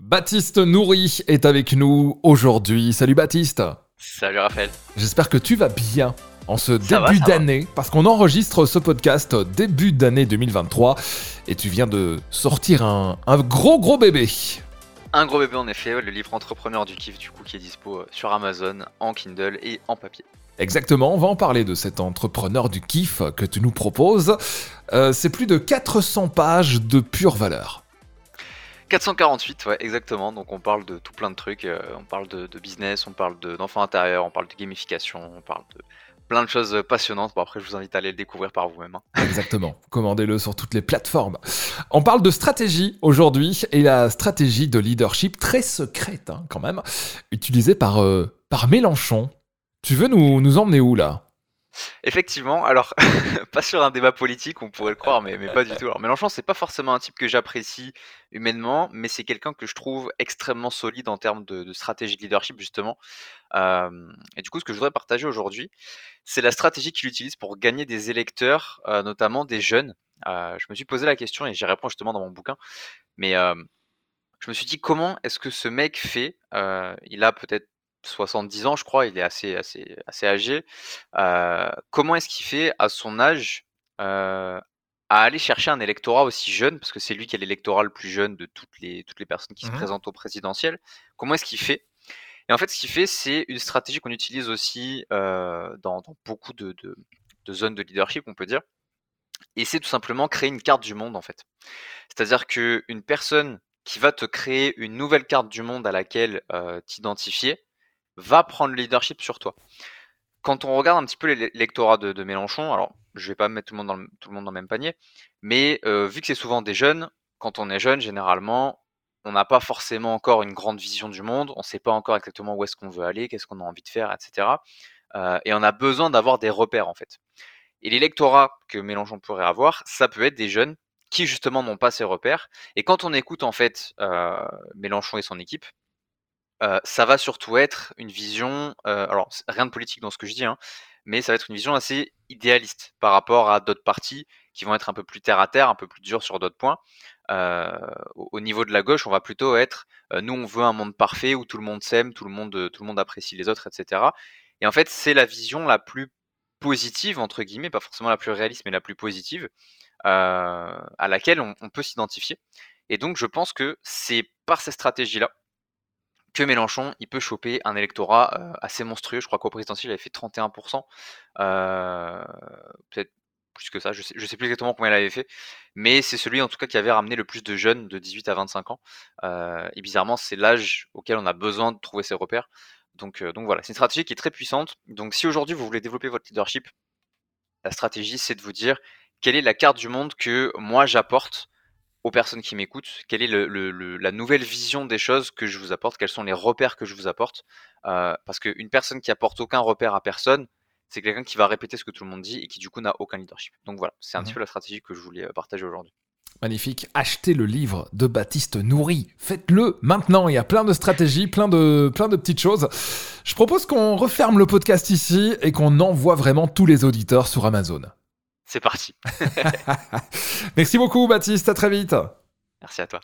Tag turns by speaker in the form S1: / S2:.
S1: Baptiste Nourri est avec nous aujourd'hui. Salut Baptiste.
S2: Salut Raphaël.
S1: J'espère que tu vas bien en ce
S2: Ça
S1: début d'année, parce qu'on enregistre ce podcast début d'année 2023, et tu viens de sortir un, un gros gros bébé.
S2: Un gros bébé en effet, le livre Entrepreneur du kiff du coup qui est dispo euh, sur Amazon, en Kindle et en papier.
S1: Exactement, on va en parler de cet entrepreneur du kiff que tu nous proposes. Euh, C'est plus de 400 pages de pure valeur.
S2: 448, ouais, exactement. Donc on parle de tout plein de trucs. euh, on parle de, business, on parle de- d'enfants intérieurs, on parle de gamification, on parle de plein de choses euh, passionnantes. Bon après, je vous invite à aller le découvrir par vous-même. hein.
S1: Exactement. Commandez-le sur toutes les plateformes. On parle de stratégie aujourd'hui et la stratégie de leadership très secrète hein, quand même, utilisée par, euh, par Mélenchon. Tu veux nous, nous emmener où là?
S2: Effectivement, alors pas sur un débat politique, on pourrait le croire, mais, pas du tout. Alors Mélenchon, c'est pas forcément un type que j'apprécie humainement, mais c'est quelqu'un que je trouve extrêmement solide en termes de, stratégie de leadership justement. Euh, et du coup, ce que je voudrais partager aujourd'hui, c'est la stratégie qu'il utilise pour gagner des électeurs, euh, notamment des jeunes. Euh, je me suis posé la question et j'y réponds justement dans mon bouquin, mais je me suis dit comment est-ce que ce mec fait Il a peut-être 70 ans, je crois, il est assez, assez, assez âgé. Euh, comment est-ce qu'il fait à son âge euh, à aller chercher un électorat aussi jeune, parce que c'est lui qui est l'électorat le plus jeune de toutes les, toutes les personnes qui se
S1: Mhm.
S2: présentent au présidentiel. Comment est-ce qu'il fait? Et en fait, ce qu'il fait, c'est une stratégie qu'on utilise aussi euh, dans, dans beaucoup de, de- de zones de leadership, on peut dire. Et c'est tout simplement créer une carte du monde, en fait. C'est-à-dire qu'une personne qui va te créer une nouvelle carte du monde à laquelle euh, t'identifier va prendre le leadership sur toi quand on regarde un petit peu l'é- l'électorat de, de Mélenchon, alors je vais pas mettre tout le monde dans le, tout le, monde dans le même panier, mais euh, vu que c'est souvent des jeunes, quand on est jeune, généralement, on n'a pas forcément encore une grande vision du monde, on ne sait pas encore exactement où est-ce qu'on veut aller, qu'est-ce qu'on a envie de faire, etc. Euh, et on a besoin d'avoir des repères en fait. Et l'électorat que Mélenchon pourrait avoir, ça peut être des jeunes qui justement n'ont pas ces repères. Et quand on écoute en fait euh, Mélenchon et son équipe, ça va surtout être une vision, alors rien de politique dans ce que je dis, hein, mais ça va être une vision assez idéaliste par rapport à d'autres partis qui vont être un peu plus terre à terre, un peu plus durs sur d'autres points. Au, au niveau de la gauche, on va plutôt être, nous on veut un monde parfait où tout le monde s'aime, tout le monde, tout le monde apprécie les autres, etc. Et en fait, c'est la vision la plus positive entre guillemets, pas forcément la plus réaliste, mais la plus positive, à laquelle on, peut s'identifier. Et donc, je pense que c'est par ces stratégies-là que Mélenchon, il peut choper un électorat euh, assez monstrueux. Je crois qu'au présidentiel, il avait fait 31%. euh, Peut-être plus que ça. Je sais, je sais plus exactement combien il avait fait. Mais c'est celui, en tout cas, qui avait ramené le plus de jeunes de 18 à 25 ans. Euh, et bizarrement, c'est l'âge auquel on a besoin de trouver ses repères. Donc, donc voilà, c'est une stratégie qui est très puissante. Donc si aujourd'hui, vous voulez développer votre leadership, la stratégie, c'est de vous dire quelle est la carte du monde que moi j'apporte aux personnes qui m'écoutent, quelle est le- le- le- la nouvelle vision des choses que je vous apporte, quels sont les repères que je vous apporte. Euh, parce qu'une personne qui apporte aucun repère à personne, c'est quelqu'un qui va répéter ce que tout le monde dit et qui du coup n'a aucun leadership. Donc voilà, c'est un petit peu la stratégie que je voulais euh, partager aujourd'hui.
S1: Magnifique. Achetez le livre de Baptiste Nourri. Faites-le maintenant. Il y a plein de stratégies, plein de, plein de petites choses. Je propose qu'on referme le podcast ici et qu'on envoie vraiment tous les auditeurs sur Amazon.
S2: C'est parti.
S1: Merci beaucoup Baptiste, à très vite.
S2: Merci à toi.